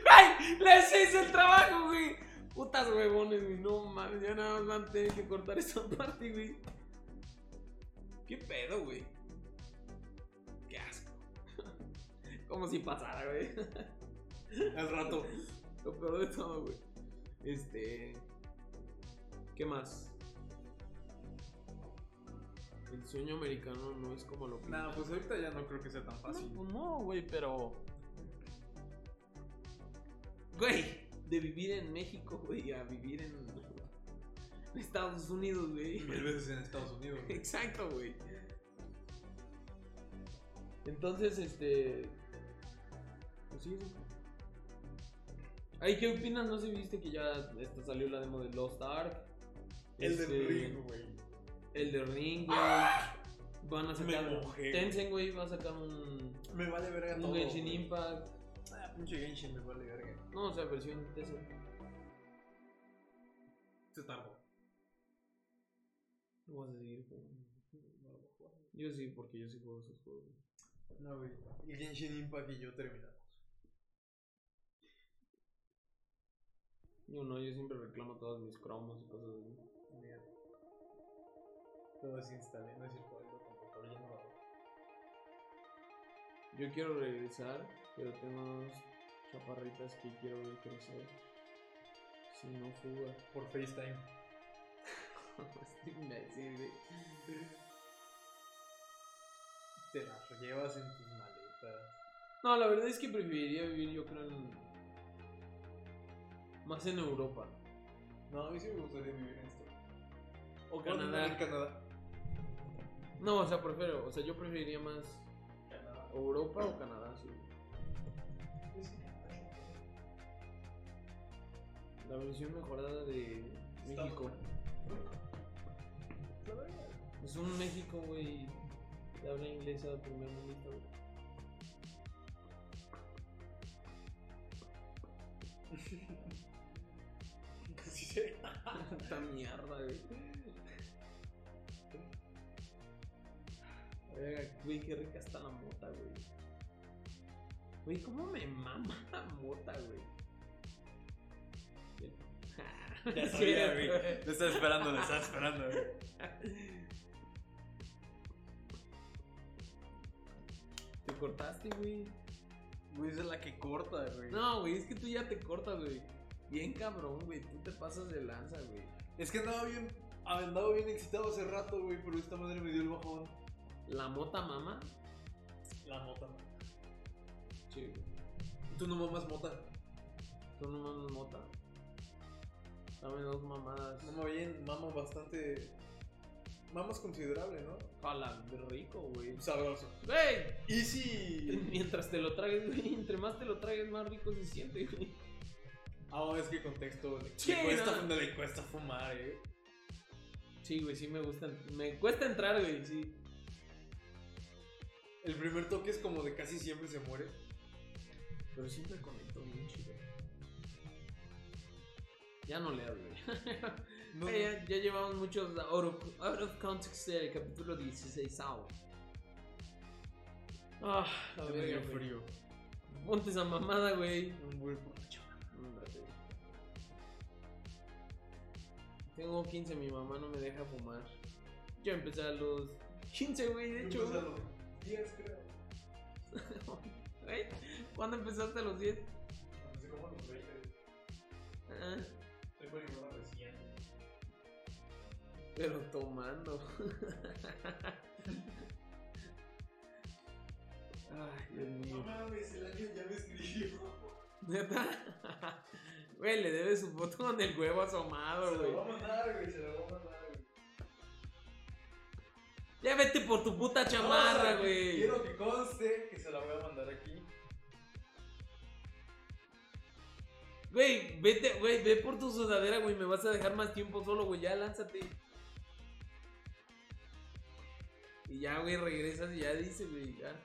Güey, les hice el trabajo, güey. Putas huevones, güey. No mames, ya nada más van a tener que cortar esa parte, güey. ¿Qué pedo, güey? Qué asco. Como si pasara, güey. Al rato. Lo peor de todo, güey. Este. ¿Qué más? El sueño americano no es como lo Nah, pintan. pues ahorita ya no creo que sea tan No, fácil. pues no, güey, pero. Güey, de vivir en México, güey, a vivir en Estados Unidos, güey. Mil veces en Estados Unidos. güey. Exacto, güey. Entonces, este. Pues sí, eso. Ay, ¿qué opinas? No sé, si viste que ya esta salió la demo de Lost Ark. El Este, del ring, güey. El de Ring, güey. Van a Me sacar. mojé, güey. Va a sacar un. Me vale verga Un todo. Genshin güey. Impact. Pinche Genshin me vale verga. No, o sea, versión Tencent. Se tardó. No vas a seguir jugando. Yo sí, porque yo sí juego esos juegos. No, güey. El Genshin Impact y yo terminamos. Yo no, yo siempre reclamo todos mis cromos y cosas así. Mira. Lo desinstalé, no es ahí lo computador ya no va. Yo quiero regresar, pero tengo dos chaparritas que quiero ver crecer. Si no fuga. Por FaceTime. Este imbécil, güey. Te las llevas en tus maletas. No, la verdad es que preferiría vivir, yo creo, en. Más en Europa. No, a mí sí me gustaría vivir en esto. O ¿Cuándo Canadá. en Canadá? No, o sea, prefiero. O sea, yo preferiría más Canadá. Europa o Canadá, sí. La versión mejorada de México. Es un México, güey. De habla inglesa, primer mundista, güey. Sí, sí. Esta mierda, güey. Verga, Güey, qué rica está la mota, güey. Güey, ¿cómo me mama la mota, güey? Ya sabía, güey. Lo estaba esperando, lo estaba esperando, güey. Te cortaste, güey. Güey, esa es la que corta, güey. No, güey, es que tú ya te cortas, güey. Bien cabrón, güey. Tú te pasas de lanza, güey. Es que andaba bien. Andaba bien excitado hace rato, güey, pero esta madre me dio el bajón. La mota mama. La mota. Sí, güey. Tú no mamas mota. Tú no mamas mota. Dame dos mamadas. Mama bien, mama bastante. Mamas considerable, ¿no? Jala, rico, güey. Sabroso. ¡Güey! Easy. Mientras te lo tragues, güey, entre más te lo tragues, más rico se siente, güey. Ah, es que contexto. Le, Sí, le cuesta, no. no le cuesta fumar, eh. Sí, güey, sí me gusta. Me cuesta entrar, güey, sí. El primer toque es como de casi siempre se muere. Pero siempre conecto bien chido. Ya no le hablo, güey. No, ya, ya llevamos muchos out of, out of context del capítulo 16 ao. Ah, la no, me verga, dio güey. frío. Ponte esa mamada, güey. Un buen borracho. Tengo 15, mi mamá no me deja fumar. Yo empecé a los 15, güey, de hecho. Empezó a los 10, creo. ¿Cuándo empezaste a los 10? Empecé como a los 20. Ah, pero tomando. Ay, Dios mío. No mames, el ángel ya me escribió. ¿Neta? Güey, le debe su foto con el huevo asomado, güey. Se lo va a mandar, güey, se lo va a mandar, güey. Ya vete por tu puta chamarra, güey. Quiero que conste que se la voy a mandar aquí. Güey, vete, güey, ve por tu sudadera, güey. Me vas a dejar más tiempo solo, güey. Ya, lánzate. Y ya, güey, regresas y ya dice, güey, ya.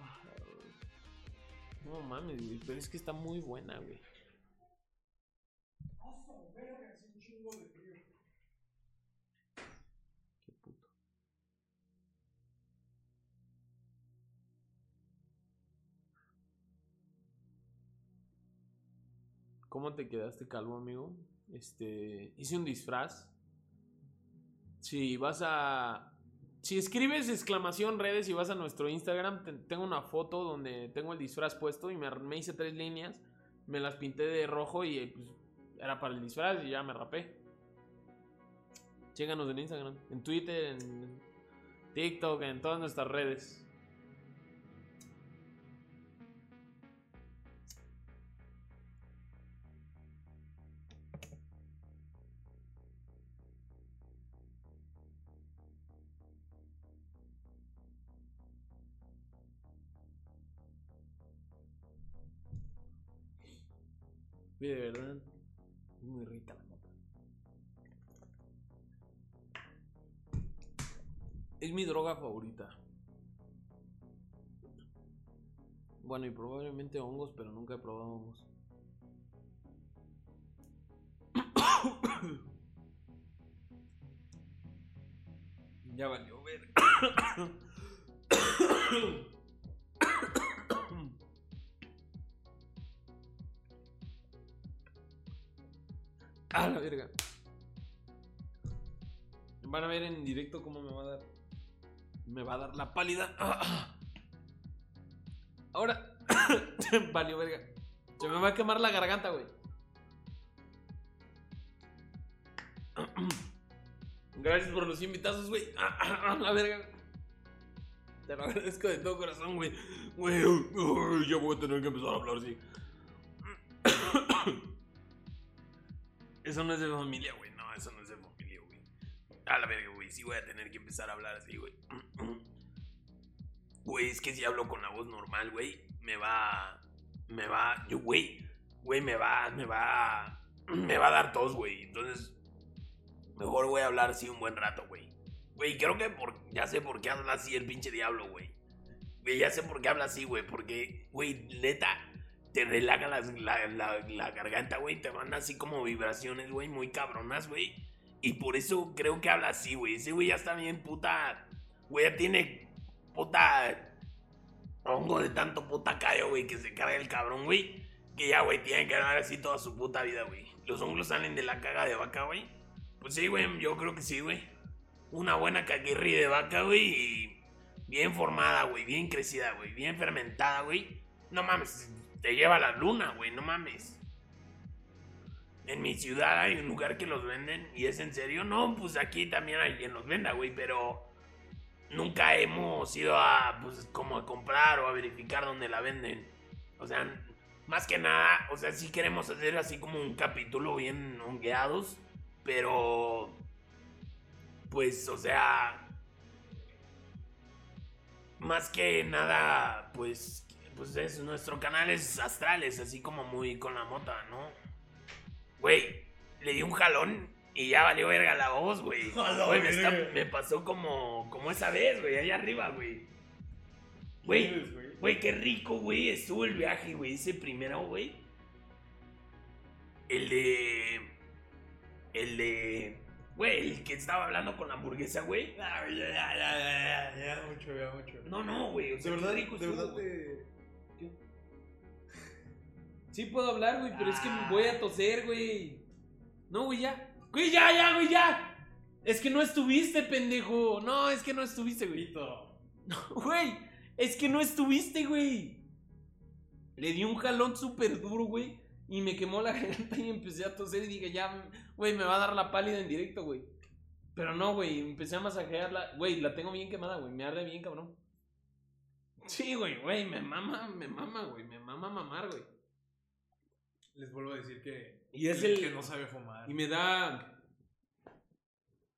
Ah. No mames, güey, pero es que está muy buena, güey. ¿Cómo te quedaste calvo, amigo? Este, hice un disfraz. Si vas a si escribes exclamación redes y vas a nuestro Instagram, te- tengo una foto donde tengo el disfraz puesto y me, me hice tres líneas, me las pinté de rojo y eh, pues era para el disfraz y ya me rapé. Chéganos en Instagram, en Twitter, en TikTok, en todas nuestras redes. De verdad, es muy rica. Es mi droga favorita. Bueno, y probablemente hongos, pero nunca he probado hongos. Ya valió ver. A la verga. Van a ver en directo cómo me va a dar. Me va a dar la pálida. Ahora. Valió verga. Se me va a quemar la garganta, güey. Gracias por los invitados, güey. La verga. Te lo agradezco de todo corazón, güey. Güey, ya voy a tener que empezar a hablar así. Eso no es de familia, güey. No, eso no es de familia, güey. A la verga, güey. Sí voy a tener que empezar a hablar así, güey. Güey, es que si hablo con la voz normal, güey, me va. Me va. Yo, güey. Güey, me va. Me va. Me va a dar tos, güey. Entonces. Mejor voy a hablar así un buen rato, güey. Güey, creo que por, ya sé por qué habla así el pinche diablo, güey. Güey, ya sé por qué habla así, güey. Porque, güey, neta, te relaja la, la, la- la garganta, güey. Te manda así como vibraciones, güey, muy cabronas, güey. Y por eso creo que habla así, güey. Ese güey ya está bien, puta. Güey, ya tiene puta hongo de tanto puta callo, güey, que se carga el cabrón, güey. Que ya, güey, tiene que hablar así toda su puta vida, güey. Los hongos salen de la caga de vaca, güey. Pues sí, güey, yo creo que sí, güey. Una buena caguirri de vaca, güey, y bien formada, güey, bien crecida, güey, bien fermentada, güey. No mames, te lleva a la luna, güey, no mames. En mi ciudad hay un lugar que los venden y es en serio. No, pues aquí también hay quien los venda, güey, pero nunca hemos ido a, pues, como a comprar o a verificar dónde la venden. O sea, más que nada, o sea, sí queremos hacer así como un capítulo bien hongueados, pero pues, o sea, más que nada, pues, pues es nuestro canal es astrales, así como muy con la mota, ¿no? Güey, le di un jalón y ya valió verga la voz, güey. Güey, me, está- verga. me pasó como, como esa vez, güey, allá arriba, güey. Güey, güey. qué rico, güey, estuvo el viaje, güey, ese primero, güey. El de... El de... Güey, el que estaba hablando con la hamburguesa, güey. Ah, ya, ya, ya, ya, ya, ya, mucho, ya, mucho. No, no, güey. O De sea, qué verdad, rico de verdad te. Sí puedo hablar, güey, pero es que Ah. voy a toser, güey. No, güey, ya. Güey, ya, ya, güey, ya. Es que no estuviste, pendejo. No, es que no estuviste, güey. Pito. Güey, es que no estuviste, güey. Le di un jalón súper duro, güey. Y me quemó la garganta y empecé a toser y dije, ya, güey, me va a dar la pálida en directo, güey. Pero no, güey, empecé a masajearla. Güey, la tengo bien quemada, güey, me arde bien, cabrón. Sí, güey, güey, me mama, me mama, güey, me mama mamar, güey. Les vuelvo a decir que. Y es que el- que no sabe fumar. Y me da.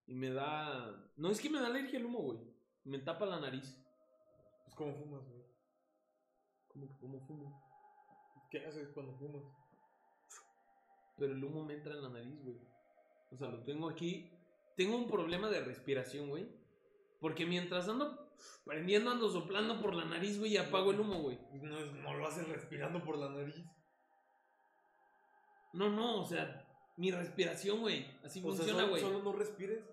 Y me da. No, es que me da alergia el humo, güey. Me tapa la nariz. Pues, ¿cómo fumas, güey? ¿Cómo que cómo fumo? ¿Qué haces cuando fumas? Pero el humo me entra en la nariz, güey. O sea, lo tengo aquí. Tengo un problema de respiración, güey. Porque mientras ando prendiendo, ando soplando por la nariz, güey, y apago el humo, güey. No, no lo haces respirando por la nariz. No, no, o sea, mi respiración, güey. Así O funciona, solo, güey. solo no respires.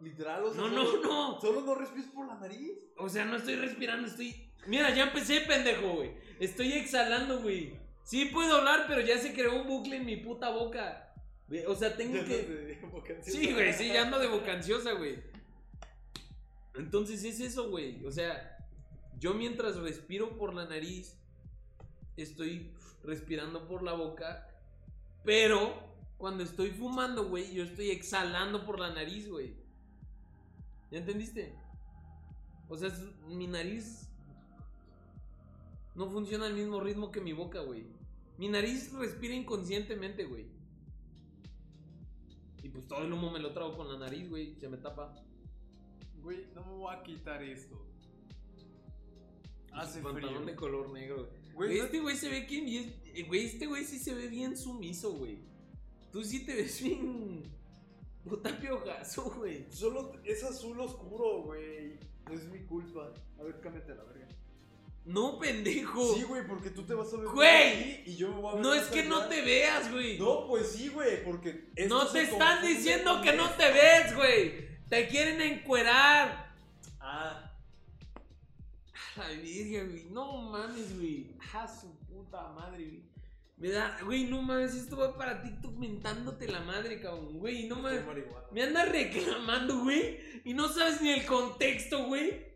Literal, o sea. No, no, solo- no. Solo no respires por la nariz. O sea, no estoy respirando, estoy. Mira, ya empecé, pendejo, güey. Estoy exhalando, güey. Sí puedo hablar, pero ya se creó un bucle en mi puta boca. Güey, O sea, tengo Ya que. Sí, güey, sí, ya ando de boca ansiosa, güey. Entonces es eso, güey. O sea, yo mientras respiro por la nariz, estoy respirando por la boca. Pero cuando estoy fumando, güey, yo estoy exhalando por la nariz, güey. ¿Ya entendiste? O sea, mi nariz no funciona al mismo ritmo que mi boca, güey. Mi nariz respira inconscientemente, güey. Y pues todo el humo me lo trago con la nariz, güey. Se me tapa. Güey, no me voy a quitar esto. Hace pantalón frío. de color negro. Güey, este güey se ve que bien. eh, Güey, este güey sí se ve bien sumiso, güey. Tú sí te ves bien. Puta piojazo, güey. Solo es azul oscuro, güey. No es mi culpa. A ver, cámbiate la verga. No, pendejo. Sí, güey, porque tú te vas a ver Güey. y yo me voy a ver no es que no te veas, güey. No, pues sí, güey, porque. No te están diciendo que no te ves, güey. Te quieren encuerar. Ay, virgen, güey. No mames, güey. A su puta madre, güey. Me da, güey, no mames, esto va para TikTok mentándote la madre, cabrón. Güey, no mames. Me andas reclamando, güey. Y no sabes ni el contexto, güey.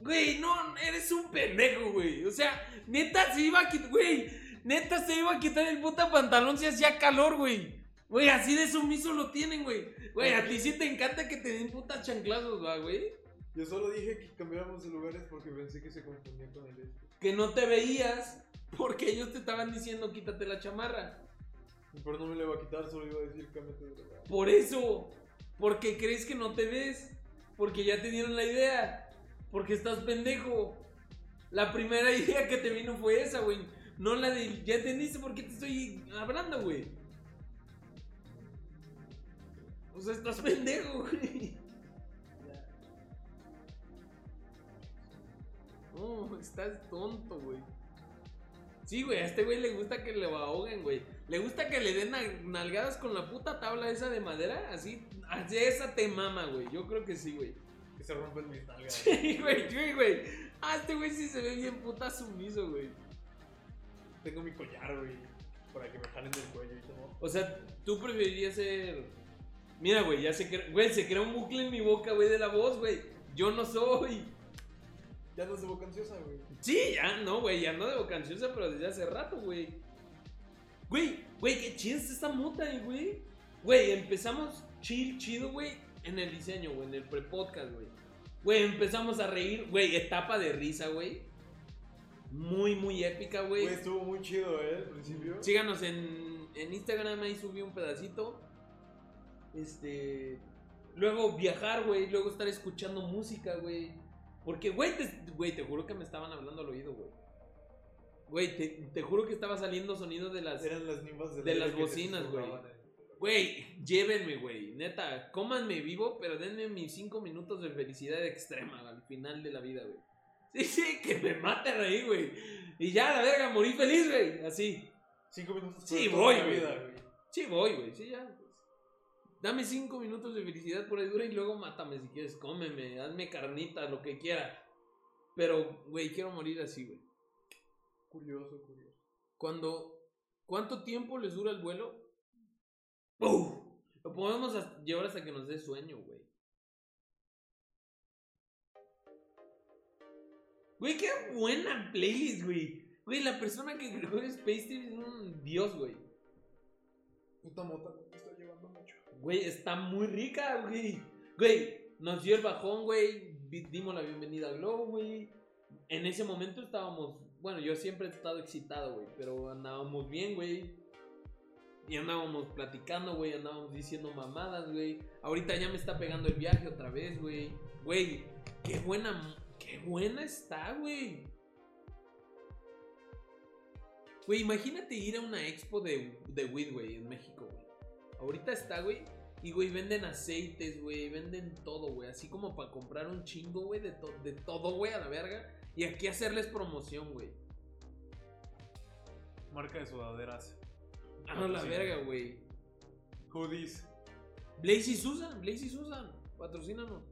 Güey, no, eres un pendejo, güey. O sea, neta se iba a quitar, güey. Neta se iba a quitar el puta pantalón si hacía calor, güey. Güey, así de sumiso lo tienen, güey. Güey, a ti sí te encanta que te den putas chanclazos, ¿va, güey. Yo solo dije que cambiáramos de lugares porque pensé que se confundía con el este. Que no te veías porque ellos te estaban diciendo quítate la chamarra. Pero no me le iba a quitar, solo iba a decir cámbiate de lugar. Por eso. Porque crees que no te ves. Porque ya te dieron la idea. Porque estás pendejo. La primera idea que te vino fue esa, güey. No la de. Ya entendiste por qué te estoy hablando, güey. O sea, estás pendejo, güey. No, estás tonto, güey. Sí, güey, a este güey le gusta que le ahoguen, güey. Le gusta que le den nal- nalgadas con la puta tabla esa de madera. Así, así esa te mama, güey. Yo creo que sí, güey. Que se rompen mis nalgas. Sí, güey, sí, güey. Ah, este güey sí se ve bien puta sumiso, güey. Tengo mi collar, güey. Para que me jalen del cuello y todo. O sea, tú preferirías ser. Mira, güey, ya se crea. Güey, se crea un bucle en mi boca, güey, de la voz, güey. Yo no soy. Ya no es de boca ansiosa, güey. Sí, ya no, güey, ya no de boca ansiosa, pero desde hace rato, güey. Güey, güey, qué chida está esta mota, eh, güey. Güey, empezamos chill, chido, güey, en el diseño, güey, en el pre-podcast, güey. Güey, empezamos a reír, güey, etapa de risa, güey. Muy, muy épica, Güey, güey. estuvo muy chido, ¿eh? Al principio. Síganos en, en Instagram, ahí subí un pedacito. Este. Luego viajar, güey. Luego estar escuchando música, güey. Porque, güey, te, güey, te juro que me estaban hablando al oído, güey. Güey, te, te juro que estaba saliendo sonido de las. Eran las De aire las bocinas, güey. Güey, llévenme, güey. Neta, cómanme vivo, pero denme mis cinco minutos de felicidad extrema al final de la vida, güey. Sí, sí, que me mate reír, güey. Y ya, la verga, morí feliz, güey. Así. Cinco minutos Sí, voy, güey. Sí, voy, güey. Sí, ya. Dame cinco minutos de felicidad por ahí dura y luego mátame si quieres. Cómeme, hazme carnita, lo que quiera. Pero, güey, quiero morir así, güey. Curioso, curioso. Cuando. ¿Cuánto tiempo les dura el vuelo? ¡Uf! Lo podemos hasta- llevar hasta que nos dé sueño, güey. Güey, qué buena playlist, güey. Güey, la persona que creó Space Team es un dios, güey. Puta mota, mucho. Güey, está muy rica, güey. Güey, nos dio el bajón, güey. di- Dimos la bienvenida a Globo, güey. En ese momento estábamos. Bueno, yo siempre he estado excitado, güey. Pero andábamos bien, güey. Y andábamos platicando, güey. Andábamos diciendo mamadas, güey. Ahorita ya me está pegando el viaje otra vez, güey. Güey, qué buena. Qué buena está, güey. Güey, imagínate ir a una expo de, de weed, güey, en México, güey. Ahorita está, güey. Y, güey, venden aceites, güey. Venden todo, güey. Así como para comprar un chingo, güey, de, to- de todo, güey, a la verga. Y aquí hacerles promoción, güey. Marca de sudaderas. Ah, la Sí. verga, güey. Hoodies. Blazy Susan, Blazy Susan. Patrocínanos.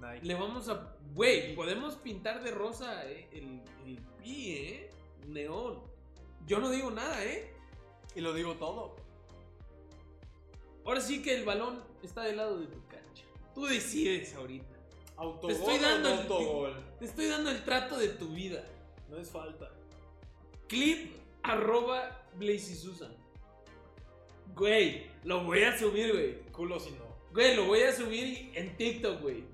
Nike. Le vamos a. Güey, podemos pintar de rosa eh, el, el pi, ¿eh? Neón. Yo no digo nada, ¿eh? Y lo digo todo. Ahora sí que el balón está del lado de tu cancha. Tú decides ahorita. Autogol Te estoy dando o el- autogol. Te estoy dando el trato de tu vida. No es falta. Clip arroba Blazy Susan. Güey, lo voy a subir, güey. Culo si no. Güey, lo voy a subir en TikTok, güey.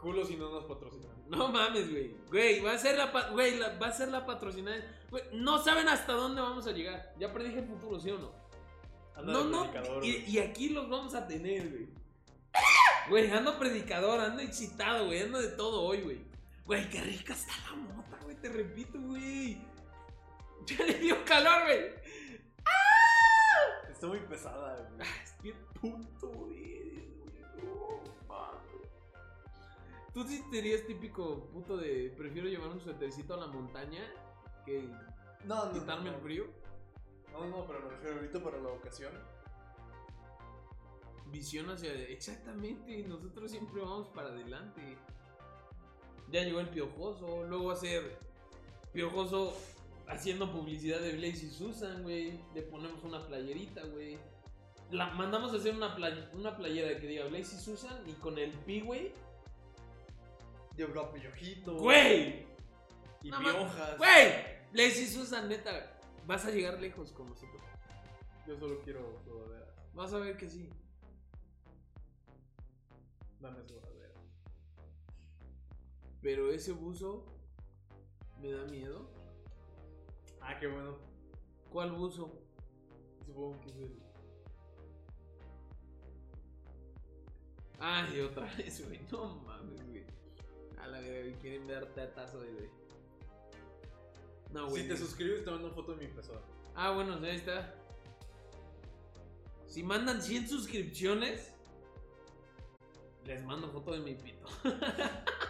Culo si no nos patrocinan. No mames, güey. Güey, va a ser la, güey, la- va a ser la patrocinada. Güey, no saben hasta dónde vamos a llegar. Ya predije el futuro, ¿sí o no? Anda no, no. predicador, Y, y aquí los vamos a tener, güey. Güey, ando predicador, ando excitado, güey. Ando de todo hoy, güey. Güey, qué rica está la mota, güey. Te repito, güey. Ya le dio calor, güey. Está muy pesada, güey. Es bien puto, güey. Tú sí serías típico puto de prefiero llevar un suétercito a la montaña que No, no. quitarme no. el frío. No, no, pero me refiero ahorita para la ocasión. Visión hacia exactamente, nosotros siempre vamos para adelante. Ya llegó el piojoso, luego va a ser piojoso haciendo publicidad de Blaze y Susan, güey. Le ponemos una playerita, güey. La mandamos a hacer una, play- una playera que diga Blaze y Susan y con el pi, güey. Habrá piojito. ¡Güey! Y No piojas. ¡Güey! Blaze y Susan, neta, vas a llegar lejos con nosotros. Yo solo quiero sudadera. Vas a ver que sí. Dame sudadera. Pero ese buzo me da miedo. Ah, qué bueno. ¿Cuál buzo? Supongo que es el. Ay, otra vez, güey. No mames, güey. A la verga, quieren ver tetazo de güey. No, güey. Si te suscribes, te mando una foto de mi impresora. Ah, bueno, ahí está. Si mandan 100 suscripciones, les mando foto de mi pito.